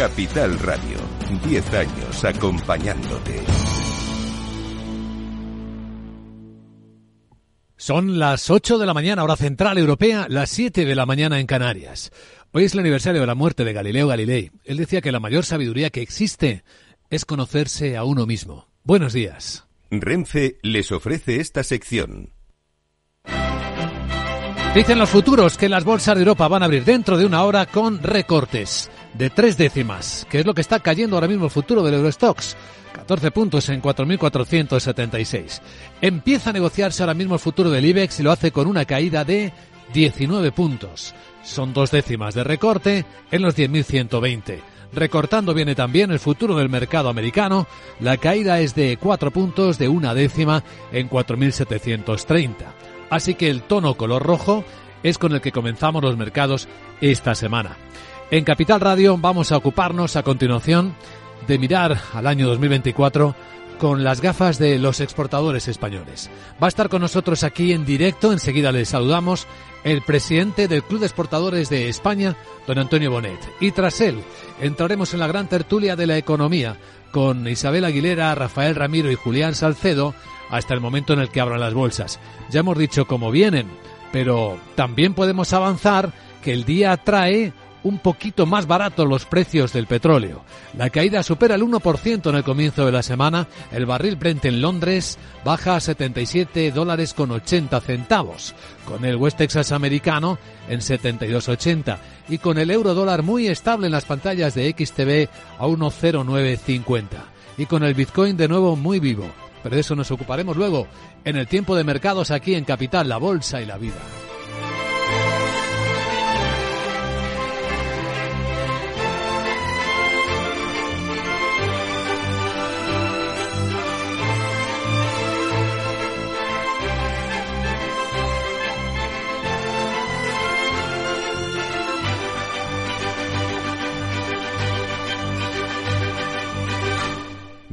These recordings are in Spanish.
Capital Radio, 10 años acompañándote. Son las 8 de la mañana, hora central europea, las 7 de la mañana en Canarias. Hoy es el aniversario de la muerte de Galileo Galilei. Él decía que la mayor sabiduría que existe es conocerse a uno mismo. Buenos días. Renfe les ofrece esta sección. Dicen los futuros que las bolsas de Europa van a abrir dentro de una hora con recortes de tres décimas, que es lo que está cayendo ahora mismo el futuro del Eurostox. 14 puntos en 4.476. Empieza a negociarse ahora mismo el futuro del IBEX y lo hace con una caída de 19 puntos. Son dos décimas de recorte en los 10.120. Recortando viene también el futuro del mercado americano. La caída es de 4 puntos de una décima en 4.730. Así que el tono color rojo es con el que comenzamos los mercados esta semana. En Capital Radio vamos a ocuparnos a continuación de mirar al año 2024 con las gafas de los exportadores españoles. Va a estar con nosotros aquí en directo, enseguida le saludamos, el presidente del Club de Exportadores de España, don Antonio Bonet. Y tras él, entraremos en la gran tertulia de la economía con Isabel Aguilera, Rafael Ramiro y Julián Salcedo hasta el momento en el que abran las bolsas. Ya hemos dicho cómo vienen, pero también podemos avanzar que el día trae un poquito más barato los precios del petróleo. La caída supera el 1% en el comienzo de la semana. El barril Brent en Londres baja a 77 dólares con 80 centavos, con el West Texas americano en 72.80 y con el euro dólar muy estable en las pantallas de XTV a 1.0950 y con el Bitcoin de nuevo muy vivo. Pero de eso nos ocuparemos luego en el tiempo de mercados aquí en Capital, la Bolsa y la Vida.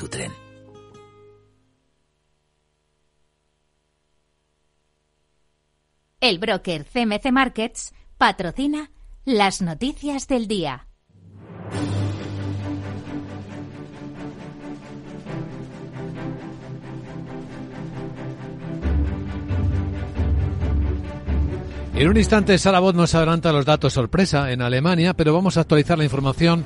tu tren. El broker CMC Markets patrocina las noticias del día. En un instante, Sara Bot nos adelanta los datos sorpresa en Alemania, pero vamos a actualizar la información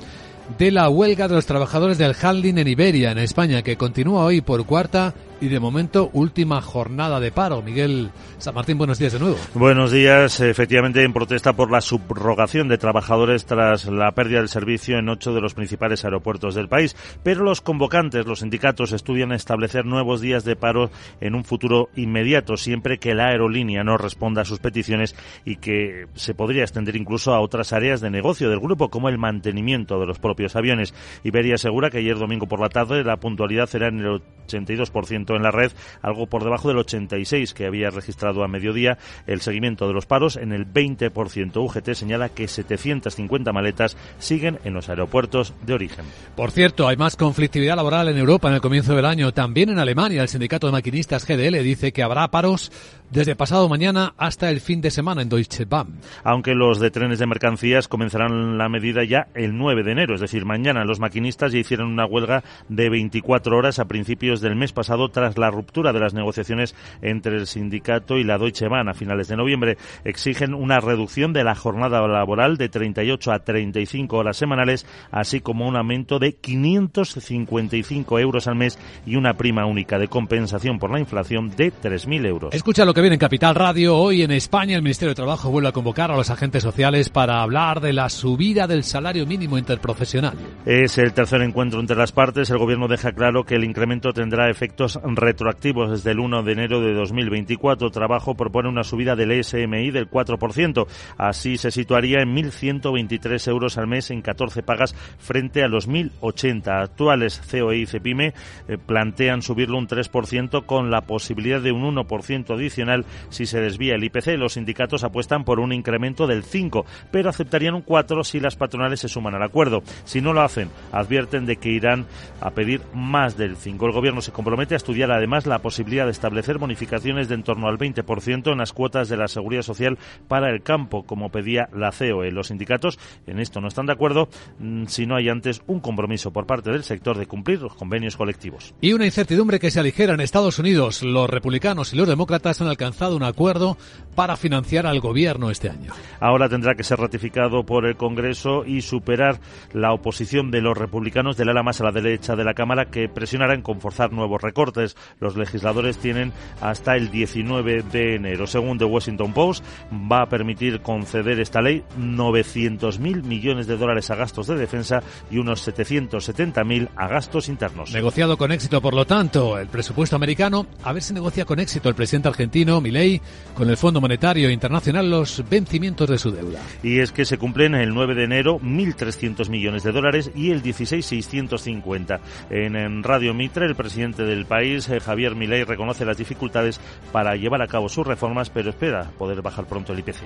de la huelga de los trabajadores del handling en Iberia, en España, que continúa hoy por cuarta y de momento última jornada de paro. Miguel San Martín, buenos días de nuevo. Buenos días, efectivamente en protesta por la subrogación de trabajadores tras la pérdida del servicio en ocho de los principales aeropuertos del país. Pero los convocantes, los sindicatos, estudian establecer nuevos días de paro en un futuro inmediato, siempre que la aerolínea no responda a sus peticiones y que se podría extender incluso a otras áreas de negocio del grupo, como el mantenimiento de los propios aviones. Iberia asegura que ayer domingo por la tarde la puntualidad era en el 82% en la red, algo por debajo del 86 que había registrado a mediodía. El seguimiento de los paros en el 20%. UGT señala que 750 maletas siguen en los aeropuertos de origen. Por cierto, hay más conflictividad laboral en Europa en el comienzo del año. También en Alemania, el sindicato de maquinistas GDL dice que habrá paros desde pasado mañana hasta el fin de semana en Deutsche Bahn. Aunque los de trenes de mercancías comenzarán la medida ya el 9 de enero, es decir, mañana los maquinistas ya hicieron una huelga de 24 horas a principios del mes pasado tras la ruptura de las negociaciones entre el sindicato y la Deutsche Bahn a finales de noviembre. Exigen una reducción de la jornada laboral de 38 a 35 horas semanales, así como un aumento de 555 euros al mes y una prima única de compensación por la inflación de 3.000 euros. Escucha lo que viene en Capital Radio. Hoy en España el Ministerio de Trabajo vuelve a convocar a los agentes sociales para hablar de la subida del salario mínimo interprofesional. Es el tercer encuentro entre las partes. El Gobierno deja claro que el incremento tendrá efectos retroactivos desde el 1 de enero de 2024. Trabajo propone una subida del SMI del 4%. Así se situaría en 1.123 euros al mes en 14 pagas frente a los 1.080 actuales. COE y CEPIME eh, plantean subirlo un 3% con la posibilidad de un 1% adicional si se desvía el IPC. Los sindicatos apuestan por un incremento del 5, pero aceptarían un 4 si las patronales se suman al acuerdo. Si no lo hacen, advierten de que irán a pedir más del 5. El gobierno se compromete a estudiar además la posibilidad de establecer bonificaciones de en torno al 20% en las cuotas de la seguridad social para el campo, como pedía la COE. Los sindicatos en esto no están de acuerdo mm, si no hay antes un compromiso por parte del sector de cumplir los convenios colectivos. Y una incertidumbre que se aligera en Estados Unidos. Los republicanos y los demócratas han alcanzado un acuerdo para financiar al gobierno este año. Ahora tendrá que ser ratificado por el Congreso y superar la oposición de los republicanos del ala más a la derecha de la Cámara que presionarán con forzar nuevos recortes. Los legisladores tienen hasta el 19 de enero. Según The Washington Post, va a permitir conceder esta ley 900.000 millones de dólares a gastos de defensa y unos 770.000 a gastos internos. Negociado con éxito, por lo tanto, el presupuesto americano. A ver si negocia con éxito el presidente argentino, Milei, con el Fondo Monetario Internacional los vencimientos de su deuda. Y es que se cumplen el 9 de enero 1.300 millones de dólares y el 16 650. En, en Radio Mitre, el presidente del país, eh, Javier Milei, reconoce las dificultades para llevar a cabo sus reformas, pero espera poder bajar pronto el IPC.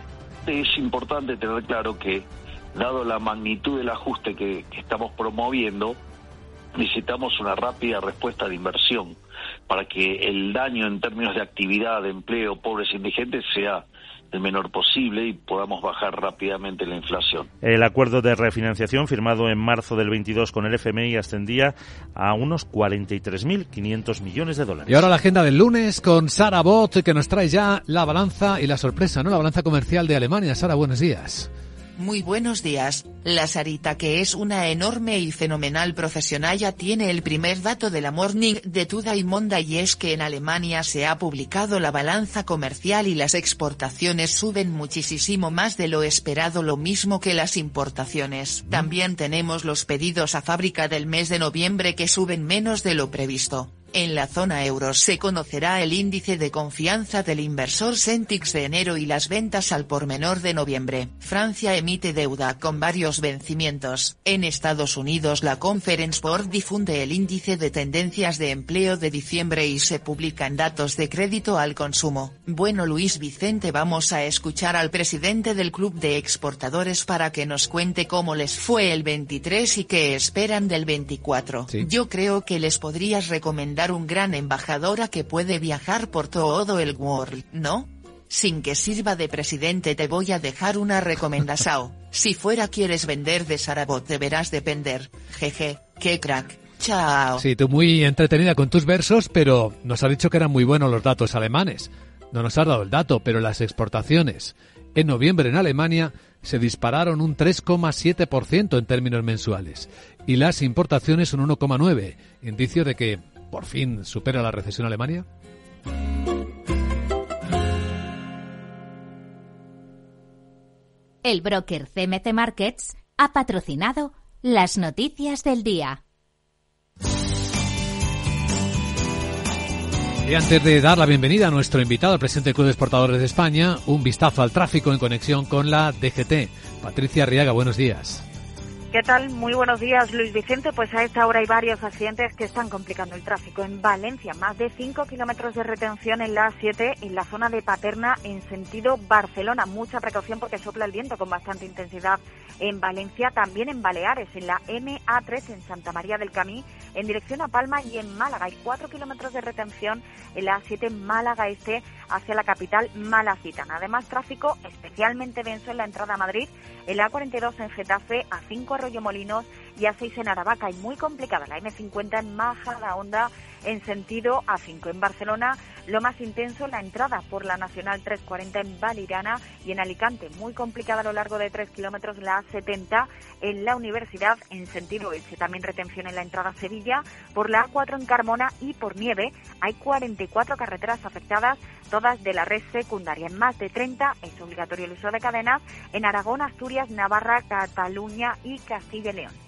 Es importante tener claro que, dado la magnitud del ajuste que, que estamos promoviendo, necesitamos una rápida respuesta de inversión para que el daño en términos de actividad, de empleo, pobres e indigentes sea el menor posible y podamos bajar rápidamente la inflación. El acuerdo de refinanciación firmado en marzo del 22 con el FMI ascendía a unos 43.500 millones de dólares. Y ahora la agenda del lunes con Sara Bot, que nos trae ya la balanza y la sorpresa, ¿no? La balanza comercial de Alemania. Sara, buenos días. Muy buenos días. La Sarita, que es una enorme y fenomenal profesional, ya tiene el primer dato de la Morning de Today Monday y es que en Alemania se ha publicado la balanza comercial y las exportaciones suben muchísimo más de lo esperado, lo mismo que las importaciones. También tenemos los pedidos a fábrica del mes de noviembre que suben menos de lo previsto. En la zona euro se conocerá el índice de confianza del inversor Centix de enero y las ventas al por menor de noviembre. Francia emite deuda con varios vencimientos. En Estados Unidos la Conference Board difunde el índice de tendencias de empleo de diciembre y se publican datos de crédito al consumo. Bueno Luis Vicente vamos a escuchar al presidente del Club de Exportadores para que nos cuente cómo les fue el 23 y qué esperan del 24. Sí. Yo creo que les podrías recomendar un gran embajadora que puede viajar por todo el world, ¿no? Sin que sirva de presidente te voy a dejar una recomendación. si fuera quieres vender de Sarabot deberás depender. Jeje, qué crack. Chao. Sí, tú muy entretenida con tus versos, pero nos ha dicho que eran muy buenos los datos alemanes. No nos has dado el dato, pero las exportaciones en noviembre en Alemania se dispararon un 3,7% en términos mensuales y las importaciones un 1,9%, indicio de que por fin supera la recesión Alemania. El broker CMC Markets ha patrocinado las noticias del día. Y antes de dar la bienvenida a nuestro invitado, el presidente del Club de Exportadores de España, un vistazo al tráfico en conexión con la DGT. Patricia Arriaga, buenos días. ¿Qué tal? Muy buenos días, Luis Vicente. Pues a esta hora hay varios accidentes que están complicando el tráfico. En Valencia, más de 5 kilómetros de retención en la A7 en la zona de Paterna en sentido Barcelona. Mucha precaución porque sopla el viento con bastante intensidad en Valencia. También en Baleares, en la MA3 en Santa María del Camí, en dirección a Palma y en Málaga. Hay 4 kilómetros de retención en la A7 Málaga Este hacia la capital malacitana. Además, tráfico especialmente denso en la entrada a Madrid, en la A42 en Getafe, a 5 Arroyo Molinos y A6 en Aravaca y muy complicada la M50 en Majada Honda en sentido A5. En Barcelona, lo más intenso, la entrada por la Nacional 340 en Valirana y en Alicante. Muy complicada a lo largo de 3 kilómetros la A70 en la Universidad en sentido Elche. También retención en la entrada a Sevilla por la A4 en Carmona y por nieve. Hay 44 carreteras afectadas, todas de la red secundaria. En más de 30 es obligatorio el uso de cadenas en Aragón, Asturias, Navarra, Cataluña y Castilla y León.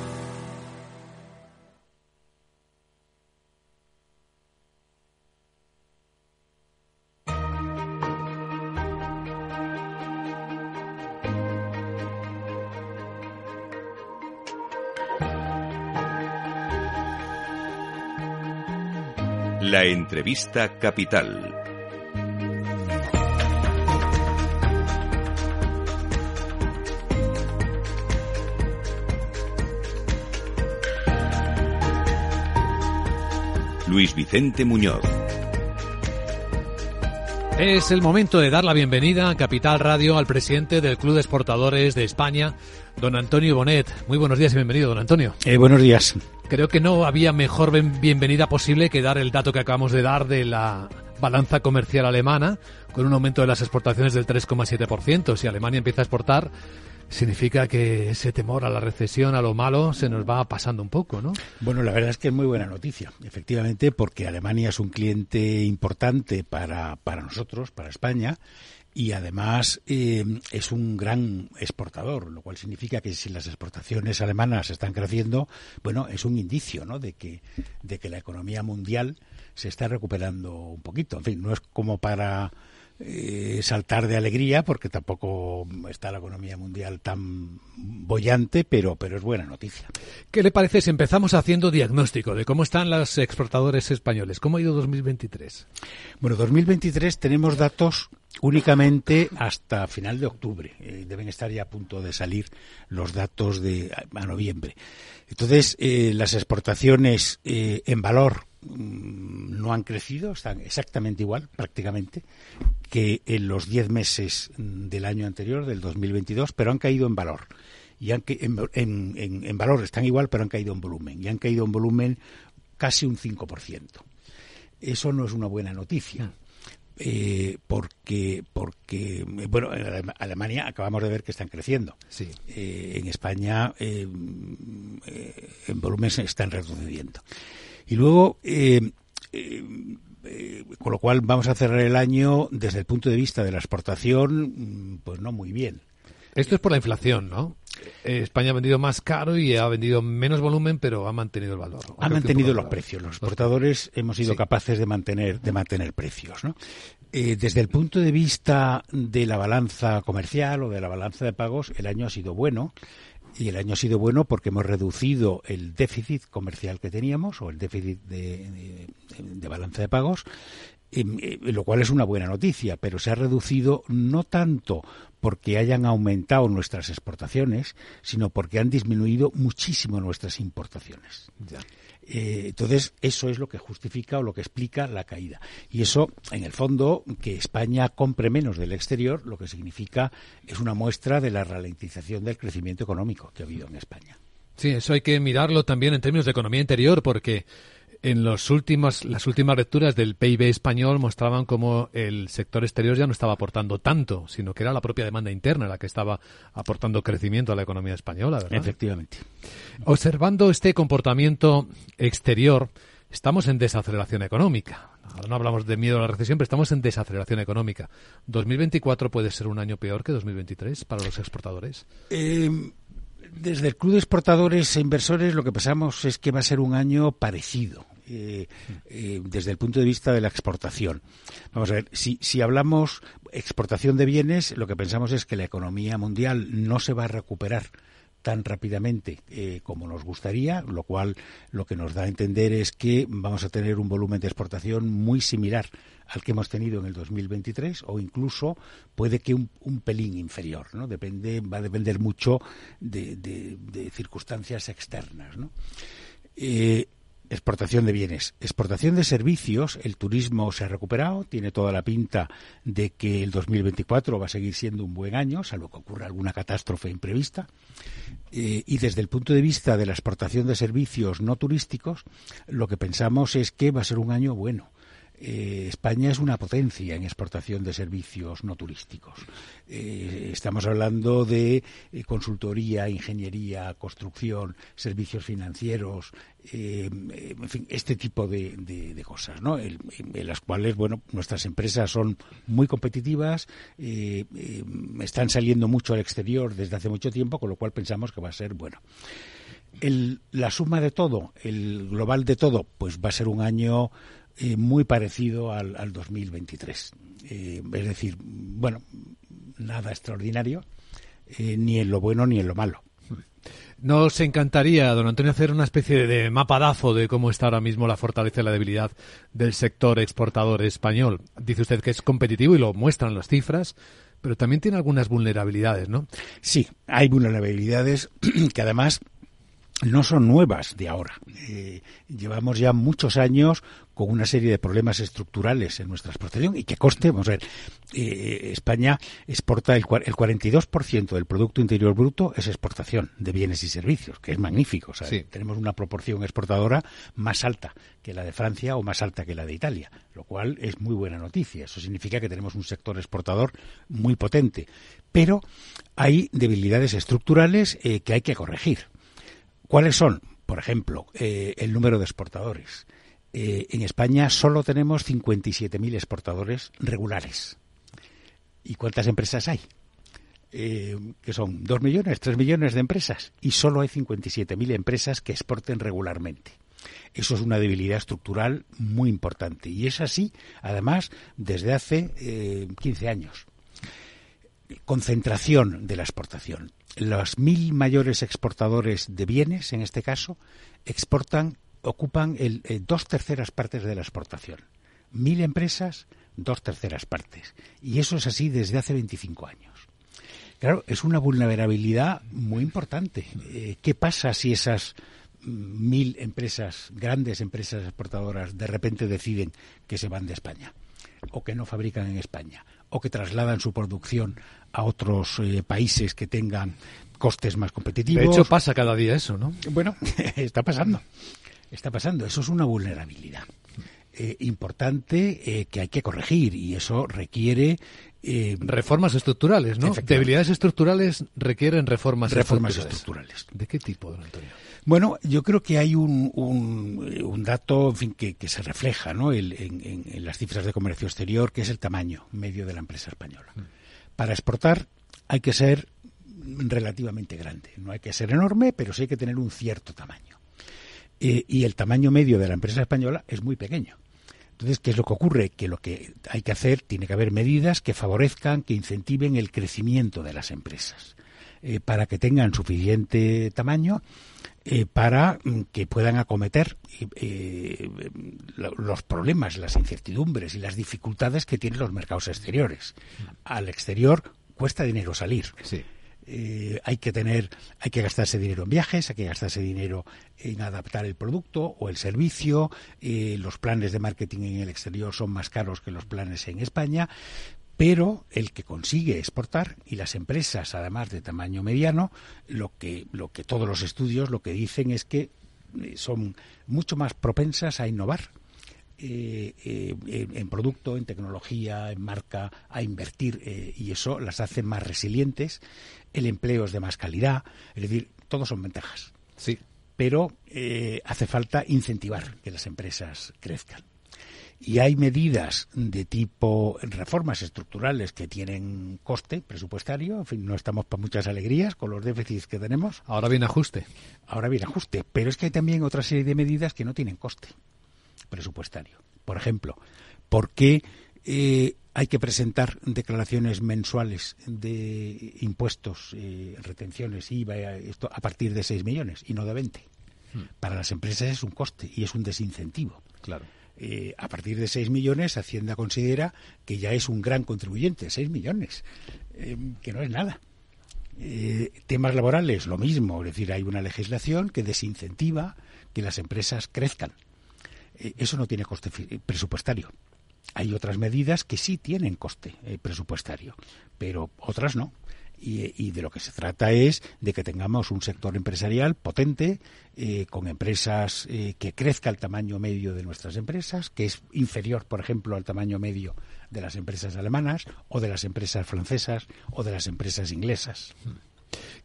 La entrevista capital. Luis Vicente Muñoz. Es el momento de dar la bienvenida a Capital Radio al presidente del Club de Exportadores de España, don Antonio Bonet. Muy buenos días y bienvenido, don Antonio. Eh, buenos días. Creo que no había mejor bienvenida posible que dar el dato que acabamos de dar de la balanza comercial alemana, con un aumento de las exportaciones del 3,7%. Si Alemania empieza a exportar, significa que ese temor a la recesión, a lo malo, se nos va pasando un poco, ¿no? Bueno, la verdad es que es muy buena noticia, efectivamente, porque Alemania es un cliente importante para, para nosotros, para España, y además eh, es un gran exportador, lo cual significa que si las exportaciones alemanas están creciendo, bueno, es un indicio ¿no? de, que, de que la economía mundial se está recuperando un poquito. En fin, no es como para eh, saltar de alegría porque tampoco está la economía mundial tan bollante, pero, pero es buena noticia. ¿Qué le parece si empezamos haciendo diagnóstico de cómo están los exportadores españoles? ¿Cómo ha ido 2023? Bueno, 2023 tenemos datos únicamente hasta final de octubre. Eh, deben estar ya a punto de salir los datos de a, noviembre. Entonces, eh, las exportaciones en valor no han crecido, están exactamente igual, prácticamente, que en los 10 meses del año anterior, del 2022, pero han caído en valor. Y han, en, en, valor están igual, pero han caído en volumen. Y han caído en volumen casi un 5%. Eso no es una buena noticia. Mm. Eh, porque porque bueno en Alemania acabamos de ver que están creciendo sí. Eh, en España eh, en volumen se están reduciendo y luego eh, con lo cual vamos a cerrar el año desde el punto de vista de la exportación, mm, pues no muy bien. Esto es por la inflación, ¿no? Eh, España ha vendido más caro y ha vendido menos volumen, pero ha mantenido el valor. Ha mantenido los precios. Los exportadores hemos sido capaces de mantener, de mantener precios, ¿no? Eh, desde el punto de vista de la balanza comercial o de la balanza de pagos, el año ha sido bueno y el año ha sido bueno porque hemos reducido el déficit comercial que teníamos o el déficit de, balanza de pagos, em, eh, lo cual es una buena noticia, pero se ha reducido no tanto porque hayan aumentado nuestras exportaciones, sino porque han disminuido muchísimo nuestras importaciones. Eh, entonces, eso es lo que justifica o lo que explica la caída. Y eso, en el fondo, que España compre menos del exterior, lo que significa es una muestra de la ralentización del crecimiento económico que ha habido en España. Sí, eso hay que mirarlo también en términos de economía interior, porque en los últimos, las últimas lecturas del PIB español mostraban cómo el sector exterior ya no estaba aportando tanto, sino que era la propia demanda interna la que estaba aportando crecimiento a la economía española, ¿verdad? Efectivamente. Observando este comportamiento exterior, estamos en desaceleración económica. Ahora no hablamos de miedo a la recesión, pero estamos en desaceleración económica. ¿2024 puede ser un año peor que 2023 para los exportadores? Eh, desde el Club de Exportadores e Inversores lo que pensamos es que va a ser un año parecido. Eh, eh, desde el punto de vista de la exportación. Vamos a ver, si, si hablamos exportación de bienes, lo que pensamos es que la economía mundial no se va a recuperar tan rápidamente eh, como nos gustaría, lo cual lo que nos da a entender es que vamos a tener un volumen de exportación muy similar al que hemos tenido en el 2023 o incluso puede que un, pelín inferior, ¿no? Depende, va a depender mucho de, circunstancias externas, ¿no? Exportación de bienes. Exportación de servicios, el turismo se ha recuperado, tiene toda la pinta de que el 2024 va a seguir siendo un buen año, salvo que ocurra alguna catástrofe imprevista. Eh, y desde el punto de vista de la exportación de servicios no turísticos, lo que pensamos es que va a ser un año bueno. Eh, España es una potencia en exportación de servicios no turísticos. Eh, estamos hablando de eh, consultoría, ingeniería, construcción, servicios financieros, en fin, este tipo de, cosas, ¿no? En, las cuales, bueno, nuestras empresas son muy competitivas, están saliendo mucho al exterior desde hace mucho tiempo, con lo cual pensamos que va a ser bueno. la suma de todo, el global de todo, pues va a ser un año eh, muy parecido al, al 2023. Eh, es decir, bueno, nada extraordinario, eh, ni en lo bueno ni en lo malo. Nos encantaría, don Antonio, hacer una especie de mapadazo de cómo está ahora mismo la fortaleza y la debilidad del sector exportador español. Dice usted que es competitivo y lo muestran las cifras, pero también tiene algunas vulnerabilidades, ¿no? Sí, hay vulnerabilidades que además no son nuevas de ahora. llevamos ya muchos años con una serie de problemas estructurales en nuestra exportación y que coste, vamos a ver, eh, España exporta el, el 42% del Producto Interior Bruto es exportación de bienes y servicios, que es magnífico. Tenemos una proporción exportadora más alta que la de Francia o más alta que la de Italia, lo cual es muy buena noticia. Eso significa que tenemos un sector exportador muy potente. Pero hay debilidades estructurales eh, que hay que corregir. ¿Cuáles son? Por ejemplo, eh, el número de exportadores. Eh, en España solo tenemos 57.000 exportadores regulares. ¿Y cuántas empresas hay? Eh, que son 2 millones, 3 millones de empresas y solo hay 57.000 empresas que exporten regularmente. Eso es una debilidad estructural muy importante y es así, además, desde hace 15 eh, años. Concentración de la exportación. Los mil mayores exportadores de bienes, en este caso, exportan ocupan el, eh, dos terceras partes de la exportación. Mil empresas, dos terceras partes. Y eso es así desde hace 25 años. Claro, es una vulnerabilidad muy importante. Eh, ¿Qué pasa si esas mil empresas, grandes empresas exportadoras, de repente deciden que se van de España? O que no fabrican en España. O que trasladan su producción a otros eh, países que tengan costes más competitivos. De hecho, pasa cada día eso, ¿no? Bueno, está pasando está pasando. Eso es una vulnerabilidad eh, importante eh, que hay que corregir y eso requiere eh, reformas estructurales, ¿no? Debilidades estructurales requieren reformas, reformas estructurales. ¿De qué tipo, don Antonio? Bueno, yo creo que hay un, un, dato en fin, que, se refleja ¿no? en, en, las cifras de comercio exterior, que es el tamaño medio de la empresa española. Mm. Para exportar hay que ser relativamente grande. No hay que ser enorme, pero sí hay que tener un cierto tamaño. Eh, y el tamaño medio de la empresa española es muy pequeño. Entonces, ¿qué es lo que ocurre? Que lo que hay que hacer, tiene que haber medidas que favorezcan, que incentiven el crecimiento de las empresas, eh, para que tengan suficiente tamaño eh, para mm, que puedan acometer los problemas, las incertidumbres y las dificultades que tienen los mercados exteriores. Al exterior cuesta dinero salir. Sí. Eh, hay que tener, hay que gastarse dinero en viajes, hay que gastarse dinero en adaptar el producto o el servicio. Eh, los planes de marketing en el exterior son más caros que los planes en España. Pero el que consigue exportar y las empresas, además de tamaño mediano, lo que, lo que todos los estudios lo que dicen es que eh, son mucho más propensas a innovar eh, eh, en, producto, en tecnología, en marca, a invertir eh, y eso las hace más resilientes. El empleo es de más calidad, es decir, todos son ventajas. Sí. Pero hace falta incentivar que las empresas crezcan. Y hay medidas de tipo reformas estructurales que tienen coste presupuestario. En fin, no estamos para muchas alegrías con los déficits que tenemos. Ahora viene ajuste. Ahora viene ajuste. Pero es que hay también otra serie de medidas que no tienen coste presupuestario. Por ejemplo, ¿por qué eh, hay que presentar declaraciones mensuales de impuestos, eh, retenciones, IVA, esto a partir de 6 millones y no de 20? Hmm. Para las empresas es un coste y es un desincentivo. Claro. Eh, a partir de 6 millones, Hacienda considera que ya es un gran contribuyente, 6 millones, que no es nada. temas laborales, lo mismo, es decir, hay una legislación que desincentiva que las empresas crezcan. eso no tiene coste presupuestario. Hay otras medidas que sí tienen coste eh, presupuestario, pero otras no. Y, de lo que se trata es de que tengamos un sector empresarial potente, eh, con empresas eh, que crezca el tamaño medio de nuestras empresas, que es inferior, por ejemplo, al tamaño medio de las empresas alemanas o de las empresas francesas o de las empresas inglesas.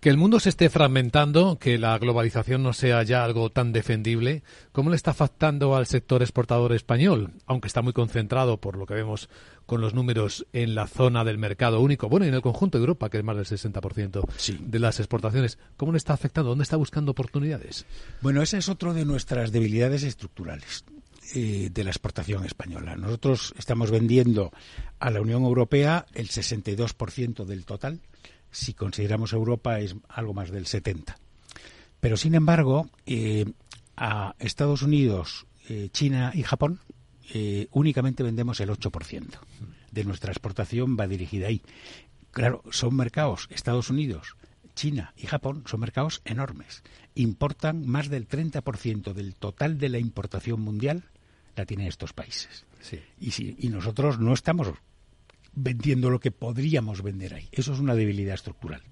Que el mundo se esté fragmentando, que la globalización no sea ya algo tan defendible, ¿cómo le está afectando al sector exportador español? Aunque está muy concentrado, por lo que vemos con los números, en la zona del mercado único, bueno, y en el conjunto de Europa, que es más del 60% de las exportaciones. ¿Cómo le está afectando? ¿Dónde está buscando oportunidades? Bueno, esa es otra de nuestras debilidades estructurales eh, de la exportación española. Nosotros estamos vendiendo a la Unión Europea el 62% del total si consideramos Europa es algo más del 70. Pero sin embargo, eh, a Estados Unidos, eh, China y Japón eh, únicamente vendemos el 8% de nuestra exportación va dirigida ahí. Claro, son mercados, Estados Unidos, China y Japón son mercados enormes. Importan más del 30% del total de la importación mundial la tienen estos países. Y, si, y nosotros no estamos vendiendo lo que podríamos vender ahí. Eso es una debilidad estructural.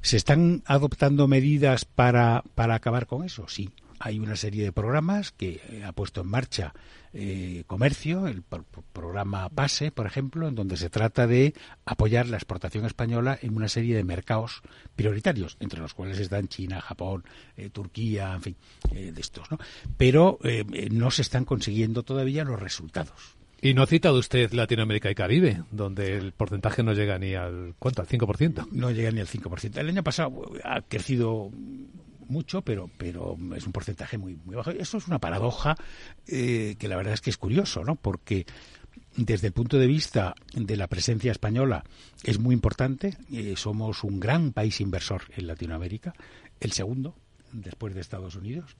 ¿Se están adoptando medidas para, para acabar con eso? Sí. Hay una serie de programas que ha puesto en marcha eh, Comercio, el programa PASE, por ejemplo, en donde se trata de apoyar la exportación española en una serie de mercados prioritarios, entre los cuales están China, Japón, eh, Turquía, en fin, eh, de estos. ¿no? Pero no se están consiguiendo todavía los resultados. Y no ha citado usted Latinoamérica y Caribe, donde el porcentaje no llega ni al ¿cuánto? Al 5%. No llega ni al 5%. El año pasado ha crecido mucho, pero pero es un porcentaje muy muy bajo. Eso es una paradoja eh, que la verdad es que es curioso, ¿no? Porque desde el punto de vista de la presencia española es muy importante. Eh, somos un gran país inversor en Latinoamérica, el segundo después de Estados Unidos.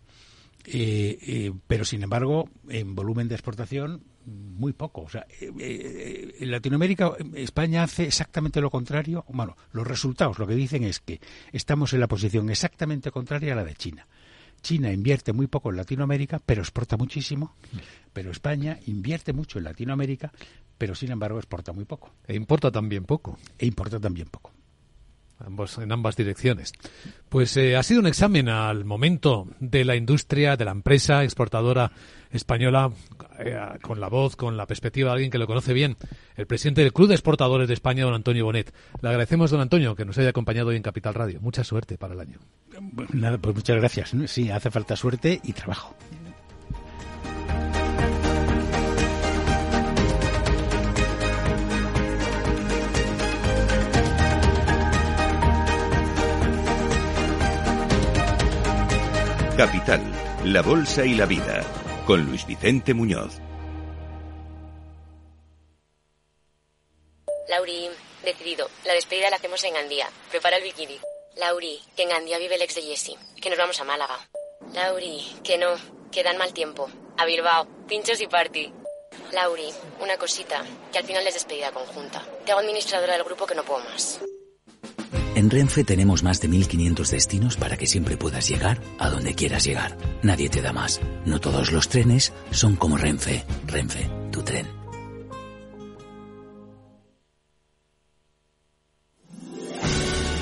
Eh, pero sin embargo, en volumen de exportación muy poco. O sea, eh, eh, en Latinoamérica, España hace exactamente lo contrario. Bueno, los resultados lo que dicen es que estamos en la posición exactamente contraria a la de China. China invierte muy poco en Latinoamérica, pero exporta muchísimo. Pero España invierte mucho en Latinoamérica, pero sin embargo exporta muy poco. E importa también poco. E importa también poco en ambas direcciones. Pues eh, ha sido un examen al momento de la industria, de la empresa exportadora española, eh, con la voz, con la perspectiva de alguien que lo conoce bien, el presidente del Club de Exportadores de España, don Antonio Bonet. Le agradecemos, don Antonio, que nos haya acompañado hoy en Capital Radio. Mucha suerte para el año. Nada, pues muchas gracias. Sí, hace falta suerte y trabajo. Capital, la Bolsa y la Vida, con Luis Vicente Muñoz. Lauri, decidido. La despedida la hacemos en Gandía. Prepara el bikini. Lauri, que en Gandía vive el ex de Jesse. Que nos vamos a Málaga. Lauri, que no, que dan mal tiempo. A Bilbao, pinchos y party. Lauri, una cosita, que al final es despedida conjunta. Te hago administradora del grupo que no puedo más. En Renfe tenemos más de 1500 destinos para que siempre puedas llegar a donde quieras llegar. Nadie te da más. No todos los trenes son como Renfe. Renfe, tu tren.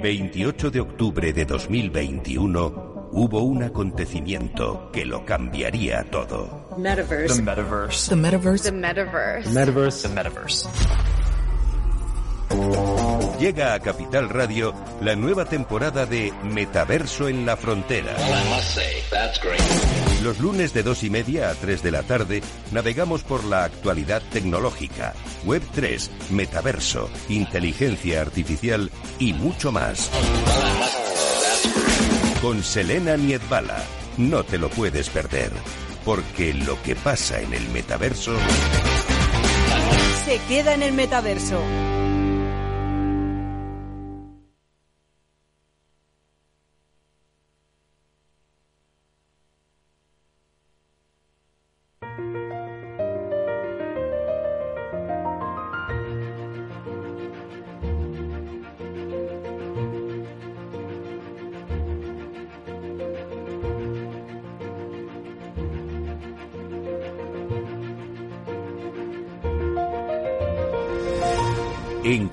28 de octubre de 2021 hubo un acontecimiento que lo cambiaría todo. Metaverse. The metaverse. The metaverse. The metaverse. The metaverse. The metaverse. Llega a Capital Radio la nueva temporada de Metaverso en la Frontera. Los lunes de dos y media a 3 de la tarde navegamos por la actualidad tecnológica, Web 3, Metaverso, inteligencia artificial y mucho más. Con Selena Niedbala. No te lo puedes perder, porque lo que pasa en el metaverso Se queda en el metaverso.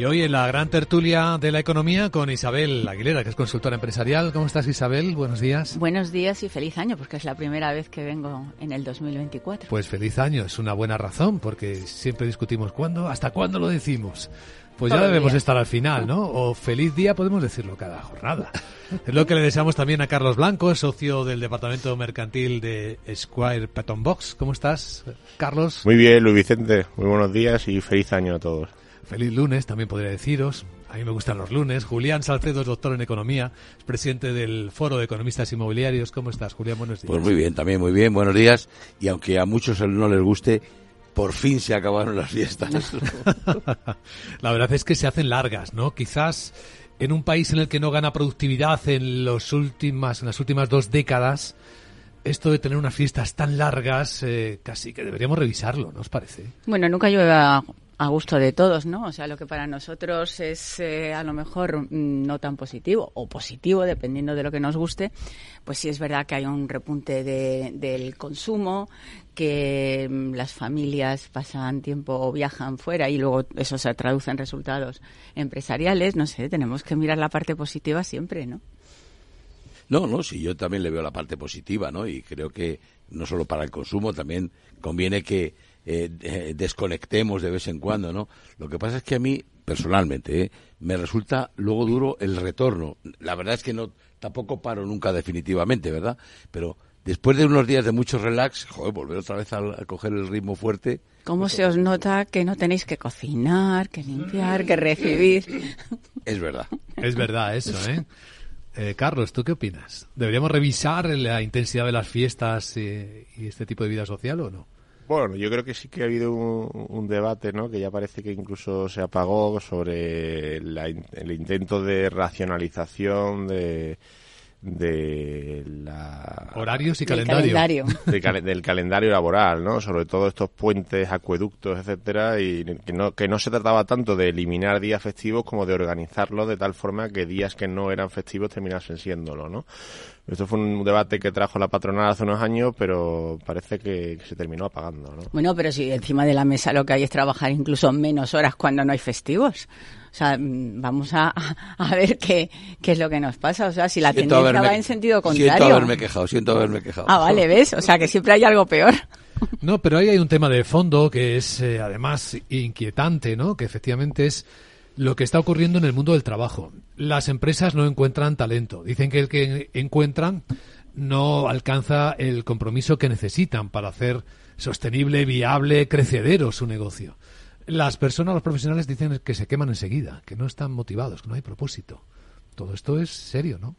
Y hoy en la gran tertulia de la economía con Isabel Aguilera, que es consultora empresarial. ¿Cómo estás, Isabel? Buenos días. Buenos días y feliz año, porque es la primera vez que vengo en el 2024. Pues feliz año, es una buena razón, porque siempre discutimos cuándo, hasta cuándo lo decimos. Pues ya Todo el debemos día. estar al final, ¿no? O feliz día podemos decirlo cada jornada. Es lo que le deseamos también a Carlos Blanco, socio del departamento mercantil de Squire Patton Box. ¿Cómo estás, Carlos? Muy bien, Luis Vicente. Muy buenos días y feliz año a todos. Feliz lunes, también podría deciros. A mí me gustan los lunes. Julián Salcedo es doctor en economía, es presidente del Foro de Economistas Inmobiliarios. ¿Cómo estás, Julián? Buenos días. Pues muy bien, también muy bien, buenos días. Y aunque a muchos no les guste, por fin se acabaron las fiestas. La verdad es que se hacen largas, ¿no? Quizás en un país en el que no gana productividad en, los últimas, en las últimas dos décadas, esto de tener unas fiestas tan largas, eh, casi que deberíamos revisarlo, ¿no os parece? Bueno, nunca llueve a, gusto de todos, ¿no? O sea, lo que para nosotros es eh, a lo mejor mm, no tan positivo o positivo, dependiendo de lo que nos guste, pues sí es verdad que hay un repunte de- del consumo, que mm, las familias pasan tiempo o viajan fuera y luego eso se traduce en resultados empresariales. No sé, tenemos que mirar la parte positiva siempre, ¿no? No, no, sí, yo también le veo la parte positiva, ¿no? Y creo que no solo para el consumo, también conviene que eh, desconectemos de vez en cuando, ¿no? Lo que pasa es que a mí, personalmente, ¿eh? me resulta luego duro el retorno. La verdad es que no, tampoco paro nunca definitivamente, ¿verdad? Pero después de unos días de mucho relax, joder, volver otra vez a, a coger el ritmo fuerte, ¿Cómo se os nota que no tenéis que cocinar, que limpiar, que recibir? es verdad. Es verdad eso, ¿eh? Eh, Carlos, ¿tú qué opinas? ¿Deberíamos revisar la intensidad de las fiestas eh, y este tipo de vida social o no? Bueno, yo creo que sí que ha habido un, un debate, ¿no? Que ya parece que incluso se apagó sobre la el intento de racionalización de de la Horarios y calendario. calendario. del, cale- del calendario laboral, ¿no? Sobre todo estos puentes, acueductos, etcétera, y que no, que no se trataba tanto de eliminar días festivos como de organizarlos de tal forma que días que no eran festivos terminasen siéndolo, ¿no? Esto fue un debate que trajo la patronal hace unos años, pero parece que se terminó apagando, ¿no? Bueno, pero si encima de la mesa lo que hay es trabajar incluso menos horas cuando no hay festivos. O sea, mm, vamos a, a ver qué, qué es lo que nos pasa. O sea, si la Siento tendencia haberme- va en sentido Siento contrario. haberme quejado, siento haberme quejado. Ah, vale, ¿ves? O sea, que siempre hay algo peor. No, pero ahí hay un tema de fondo que es eh, además inquietante, ¿no? Que efectivamente es lo que está ocurriendo en el mundo del trabajo. Las empresas no encuentran talento. Dicen que el que encuentran no alcanza el compromiso que necesitan para hacer sostenible, viable, crecedero su negocio. Las personas, los profesionales dicen que se queman enseguida, que no están motivados, que no hay propósito. Todo esto es serio, ¿no?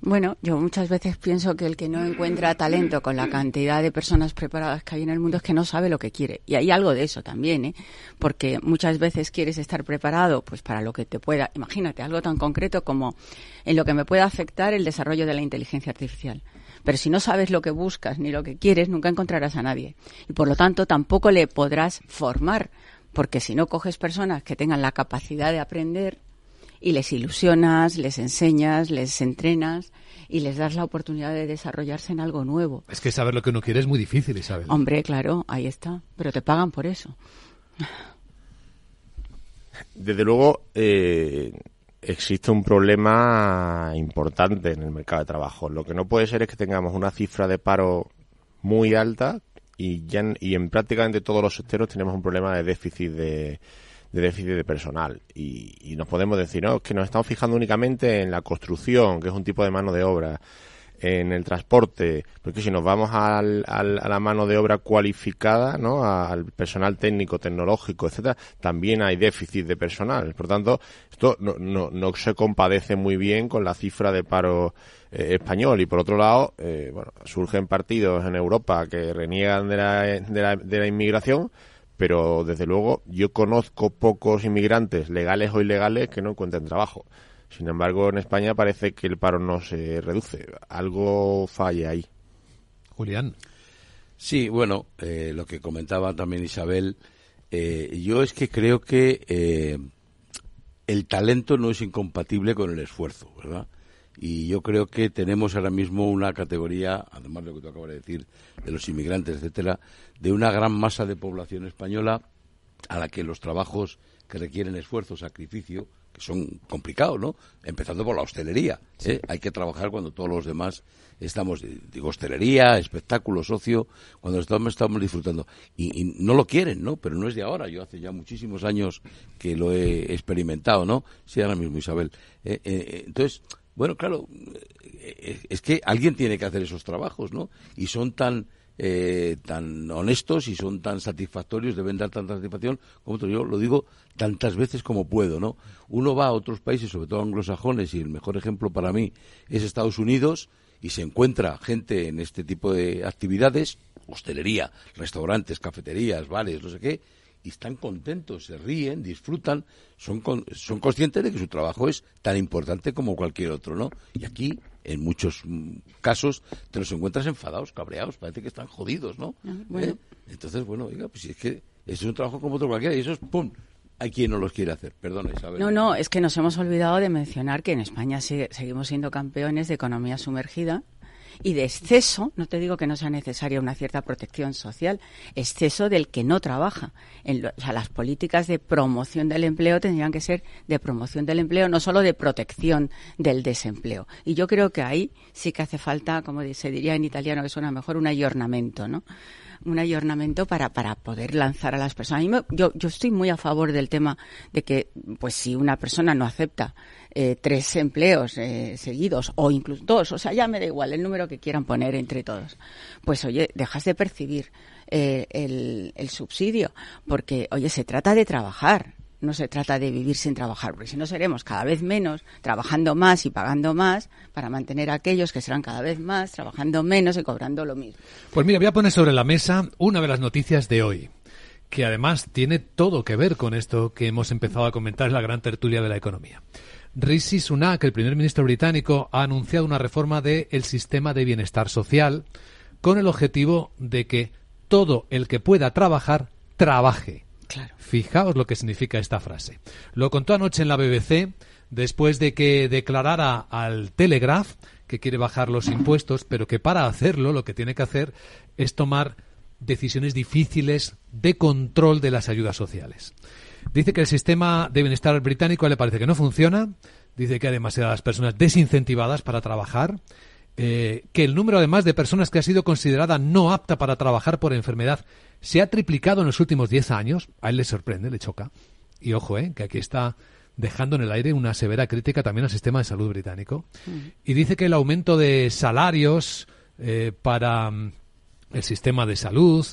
Bueno, yo muchas veces pienso que el que no encuentra talento con la cantidad de personas preparadas que hay en el mundo es que no sabe lo que quiere. Y hay algo de eso también, ¿eh? Porque muchas veces quieres estar preparado pues para lo que te pueda, imagínate, algo tan concreto como en lo que me pueda afectar el desarrollo de la inteligencia artificial. Pero si no sabes lo que buscas ni lo que quieres, nunca encontrarás a nadie. Y por lo tanto tampoco le podrás formar, porque si no coges personas que tengan la capacidad de aprender, y les ilusionas, les enseñas, les entrenas y les das la oportunidad de desarrollarse en algo nuevo. Es que saber lo que uno quiere es muy difícil, Isabel. Hombre, claro, ahí está, pero te pagan por eso. Desde luego, eh, existe un problema importante en el mercado de trabajo. Lo que no puede ser es que tengamos una cifra de paro muy alta y ya en, y en prácticamente todos los sectores tenemos un problema de déficit de, de déficit de personal y, nos podemos decir no es que nos estamos fijando únicamente en la construcción que es un tipo de mano de obra en el transporte, porque si nos vamos al, al, a la mano de obra cualificada, ¿no? al personal técnico, tecnológico, etcétera, también hay déficit de personal. Por tanto, esto no, no, no se compadece muy bien con la cifra de paro eh, español. Y por otro lado, eh, bueno, surgen partidos en Europa que reniegan de la, de la, de la inmigración, pero desde luego yo conozco pocos inmigrantes, legales o ilegales, que no encuentren trabajo. Sin embargo, en España parece que el paro no se reduce. Algo falla ahí. Julián. Sí, bueno, eh, lo que comentaba también Isabel, eh, yo es que creo que eh, el talento no es incompatible con el esfuerzo, ¿verdad? Y yo creo que tenemos ahora mismo una categoría, además de lo que tú acabas de decir, de los inmigrantes, etcétera, de una gran masa de población española a la que los trabajos que requieren esfuerzo, sacrificio, que son complicados, ¿no? Empezando por la hostelería. ¿eh? Hay que trabajar cuando todos los demás estamos, digo, hostelería, espectáculos, ocio, cuando estamos, estamos disfrutando. Y, y, no lo quieren, ¿no? Pero no es de ahora. Yo hace ya muchísimos años que lo he experimentado, ¿no? Sí, ahora mismo, Isabel. Eh, eh, entonces, bueno, claro, eh, es que alguien tiene que hacer esos trabajos, ¿no? Y son tan eh, tan honestos y son tan satisfactorios, deben dar tanta satisfacción como otros. Yo lo digo tantas veces como puedo, ¿no? Uno va a otros países, sobre todo anglosajones, y el mejor ejemplo para mí es Estados Unidos, y se encuentra gente en este tipo de actividades, hostelería, restaurantes, cafeterías, bares, no sé qué, y están contentos, se ríen, disfrutan, son, con, son conscientes de que su trabajo es tan importante como cualquier otro, ¿no? Y aquí, en muchos casos, te los encuentras enfadados, cabreados, parece que están jodidos, ¿no? Bueno. ¿Eh? Entonces, bueno, oiga, pues si es que es un trabajo como otro cualquiera y eso es, ¡pum!, hay quien no los quiere hacer. Perdona, Isabel. No, no, es que nos hemos olvidado de mencionar que en España sigue, seguimos siendo campeones de economía sumergida y de exceso, no te digo que no sea necesaria una cierta protección social, exceso del que no trabaja. En lo, o sea, las políticas de promoción del empleo tendrían que ser de promoción del empleo, no solo de protección del desempleo. Y yo creo que ahí sí que hace falta, como se diría en italiano, que suena mejor, un ayornamiento, ¿no? Un ayornamiento para, para poder lanzar a las personas. Me, yo, yo estoy muy a favor del tema de que, pues si una persona no acepta eh, tres empleos eh, seguidos o incluso dos, o sea, ya me da igual el número que quieran poner entre todos, pues oye, dejas de percibir eh, el, el subsidio, porque, oye, se trata de trabajar, no se trata de vivir sin trabajar, porque si no seremos cada vez menos, trabajando más y pagando más para mantener a aquellos que serán cada vez más, trabajando menos y cobrando lo mismo. Pues mira, voy a poner sobre la mesa una de las noticias de hoy, que además tiene todo que ver con esto que hemos empezado a comentar en la gran tertulia de la economía. Rishi Sunak, el primer ministro británico, ha anunciado una reforma del sistema de bienestar social con el objetivo de que todo el que pueda trabajar, trabaje. Fijaos lo que significa esta frase. Lo contó anoche en la BBC después de que declarara al Telegraph que quiere bajar los impuestos, pero que para hacerlo lo que tiene que hacer es tomar decisiones difíciles de control de las ayudas sociales. Dice que el sistema de bienestar británico le parece que no funciona, dice que hay demasiadas personas desincentivadas para trabajar, eh, que el número además de personas que ha sido considerada no apta para trabajar por enfermedad se ha triplicado en los últimos 10 años, a él le sorprende, le choca. Y ojo, eh, que aquí está dejando en el aire una severa crítica también al sistema de salud británico. Mm. Y dice que el aumento de salarios eh, para mm, el sistema de salud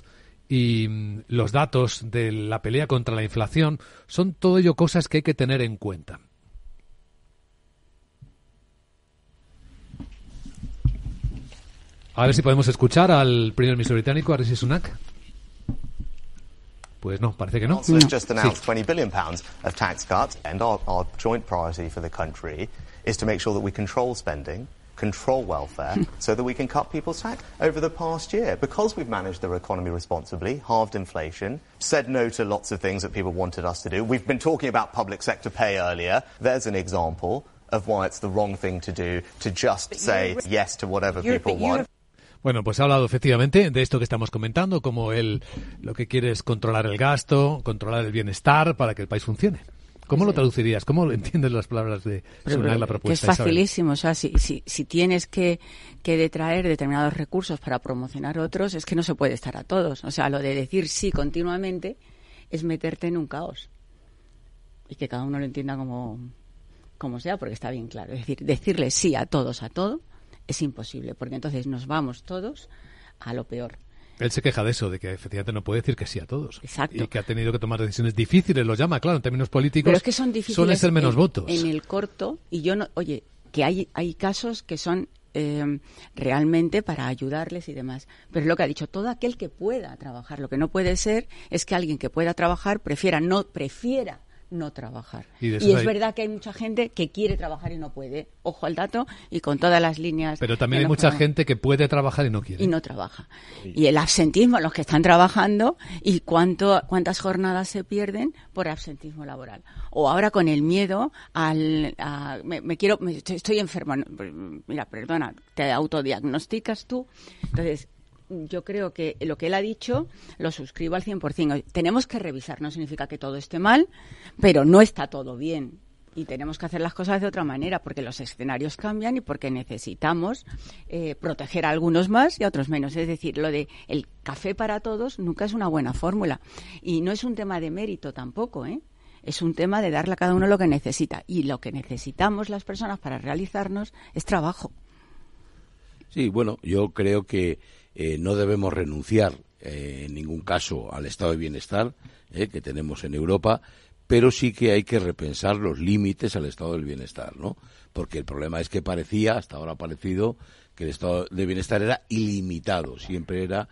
y mm, los datos de la pelea contra la inflación son todo ello cosas que hay que tener en cuenta. A ver si podemos escuchar al primer ministro británico, Rishi Sunak. Pues no, parece que no. Council has just announced 20 billion pounds of tax cuts, and our, our joint priority for the country is to make sure that we control spending, control welfare hmm. so that we can cut people's tax over the past year. Because we've managed the economy responsibly, halved inflation, said no to lots of things that people wanted us to do. We've been talking about public sector pay earlier. There's an example of why it's the wrong thing to do to just say yes to whatever people want. Bueno, pues ha hablado efectivamente de esto que estamos comentando, como él lo que quiere es controlar el gasto, controlar el bienestar para que el país funcione. ¿Cómo lo traducirías? ¿Cómo lo entiendes las palabras de la propuesta? Que es facilísimo. O sea, si, si, si tienes que, que detraer determinados recursos para promocionar otros, es que no se puede estar a todos. O sea, lo de decir sí continuamente es meterte en un caos. Y que cada uno lo entienda como, como sea, porque está bien claro. Es decir, decirle sí a todos, a todo, es imposible, porque entonces nos vamos todos a lo peor. Él se queja de eso, de que efectivamente no puede decir que sí a todos. Exacto. Y que ha tenido que tomar decisiones difíciles, lo llama, claro, en términos políticos. Pero es que son difíciles. Suelen ser menos en, votos. En el corto, y yo no. Oye, que hay, hay casos que son eh, realmente para ayudarles y demás. Pero es lo que ha dicho, todo aquel que pueda trabajar. Lo que no puede ser es que alguien que pueda trabajar prefiera no prefiera no trabajar. Y, y es hay... verdad que hay mucha gente que quiere trabajar y no puede. Ojo al dato y con todas las líneas. Pero también hay mucha programas. gente que puede trabajar y no quiere. Y no trabaja. Sí. Y el absentismo, los que están trabajando y cuánto, cuántas jornadas se pierden por absentismo laboral. O ahora con el miedo al. A, me, me, quiero. Me, estoy, estoy enfermo. Mira, perdona, te autodiagnosticas tú. Entonces, yo creo que lo que él ha dicho lo suscribo al 100%. Tenemos que revisar, no significa que todo esté mal, pero no está todo bien. Y tenemos que hacer las cosas de otra manera, porque los escenarios cambian y porque necesitamos eh, proteger a algunos más y a otros menos. Es decir, lo de el café para todos nunca es una buena fórmula. Y no es un tema de mérito tampoco, ¿eh? Es un tema de darle a cada uno lo que necesita. Y lo que necesitamos las personas para realizarnos es trabajo. Sí, bueno, yo creo que eh, no debemos renunciar eh, en ningún caso al estado de bienestar eh, que tenemos en Europa, pero sí que hay que repensar los límites al estado del bienestar, ¿no? Porque el problema es que parecía, hasta ahora ha parecido, que el estado de bienestar era ilimitado, siempre era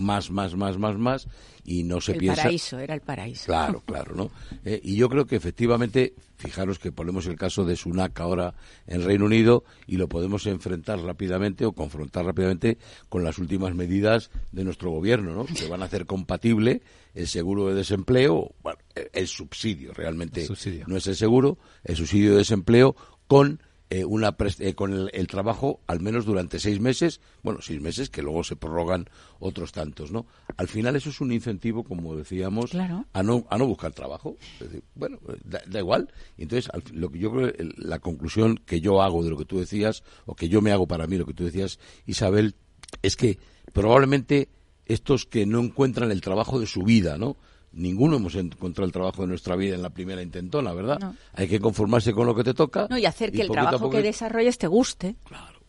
más, más, más, más, más, y no se el piensa. El paraíso, era el paraíso. Claro, claro, ¿no? Eh, y yo creo que efectivamente, fijaros que ponemos el caso de Sunak ahora en Reino Unido y lo podemos enfrentar rápidamente o confrontar rápidamente con las últimas medidas de nuestro gobierno, ¿no? Que van a hacer compatible el seguro de desempleo, bueno, el subsidio, realmente subsidio. no es el seguro, el subsidio de desempleo con eh, una eh, con el, el, trabajo al menos durante seis meses, bueno, seis meses que luego se prorrogan otros tantos, ¿no? Al final eso es un incentivo, como decíamos, claro. a no a no buscar trabajo. Es decir, bueno, da, da, igual. Entonces, al, lo que yo creo, la conclusión que yo hago de lo que tú decías, o que yo me hago para mí, lo que tú decías, Isabel, es que probablemente estos que no encuentran el trabajo de su vida, ¿no? Ninguno hemos encontrado el trabajo de nuestra vida en la primera intentona, ¿verdad? No. Hay que conformarse con lo que te toca. No, y hacer que y el trabajo poco... que desarrolles te guste. Claro.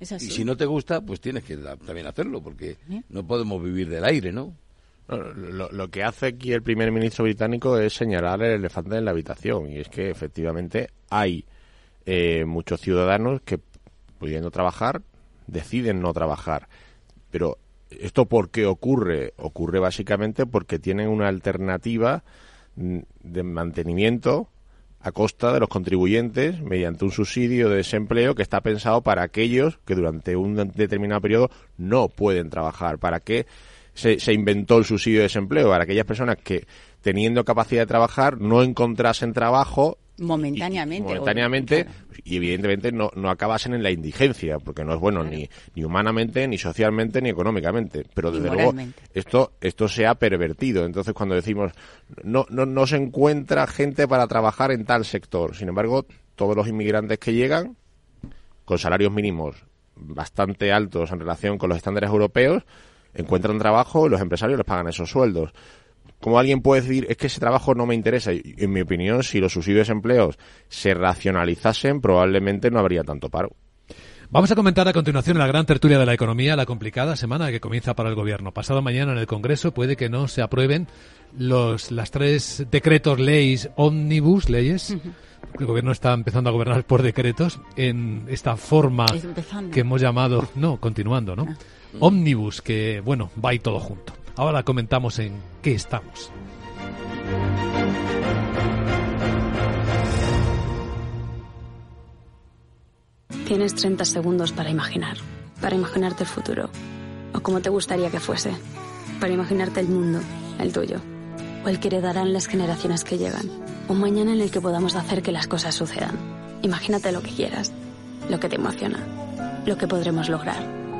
Es así. Y si no te gusta, pues tienes que también hacerlo, porque ¿Sí? no podemos vivir del aire, ¿no? Lo, lo, que hace aquí el primer ministro británico es señalar el elefante en la habitación, y es que efectivamente hay eh, muchos ciudadanos que, pudiendo trabajar, deciden no trabajar. Pero ¿Esto por qué ocurre? Ocurre básicamente porque tienen una alternativa de mantenimiento a costa de los contribuyentes mediante un subsidio de desempleo que está pensado para aquellos que durante un determinado periodo no pueden trabajar. ¿Para qué se, se inventó el subsidio de desempleo? Para aquellas personas que, teniendo capacidad de trabajar, no encontrasen trabajo momentáneamente. Y, momentáneamente, y evidentemente no, no acabasen en la indigencia, porque no es bueno claro. ni, ni humanamente, ni socialmente, ni económicamente. Pero desde luego esto, esto se ha pervertido. Entonces cuando decimos no, no, no se encuentra gente para trabajar en tal sector, sin embargo, todos los inmigrantes que llegan, con salarios mínimos bastante altos en relación con los estándares europeos, encuentran trabajo y los empresarios les pagan esos sueldos. ¿Cómo alguien puede decir, es que ese trabajo no me interesa? Y, en mi opinión, si los subsidios de empleos se racionalizasen, probablemente no habría tanto paro. Vamos a comentar a continuación la gran tertulia de la economía, la complicada semana que comienza para el gobierno. Pasado mañana en el Congreso puede que no se aprueben los las tres decretos leyes ómnibus, leyes. Uh -huh. El gobierno está empezando a gobernar por decretos en esta forma que hemos llamado, no, continuando, ¿no? Ómnibus, que bueno, va y todo junto. Ahora comentamos en qué estamos. Tienes 30 segundos para imaginar, para imaginarte el futuro, o como te gustaría que fuese, para imaginarte el mundo, el tuyo, o el que heredarán las generaciones que llegan, un mañana en el que podamos hacer que las cosas sucedan. Imagínate lo que quieras, lo que te emociona, lo que podremos lograr.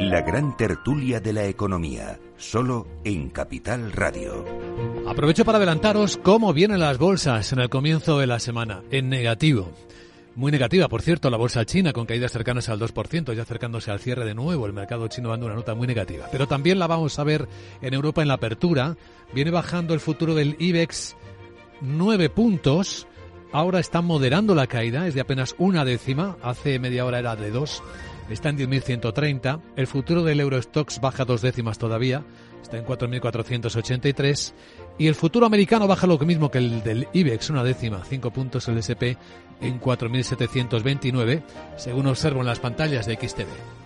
La gran tertulia de la economía, solo en Capital Radio. Aprovecho para adelantaros cómo vienen las bolsas en el comienzo de la semana, en negativo. Muy negativa, por cierto, la bolsa china con caídas cercanas al 2%, ya acercándose al cierre de nuevo, el mercado chino dando una nota muy negativa. Pero también la vamos a ver en Europa en la apertura. Viene bajando el futuro del IBEX 9 puntos. Ahora está moderando la caída, es de apenas una décima. Hace media hora era de dos. Está en 10.130. El futuro del Eurostox baja dos décimas todavía. Está en 4.483. Y el futuro americano baja lo mismo que el del IBEX, una décima, cinco puntos el SP en 4.729, según observo en las pantallas de XTV.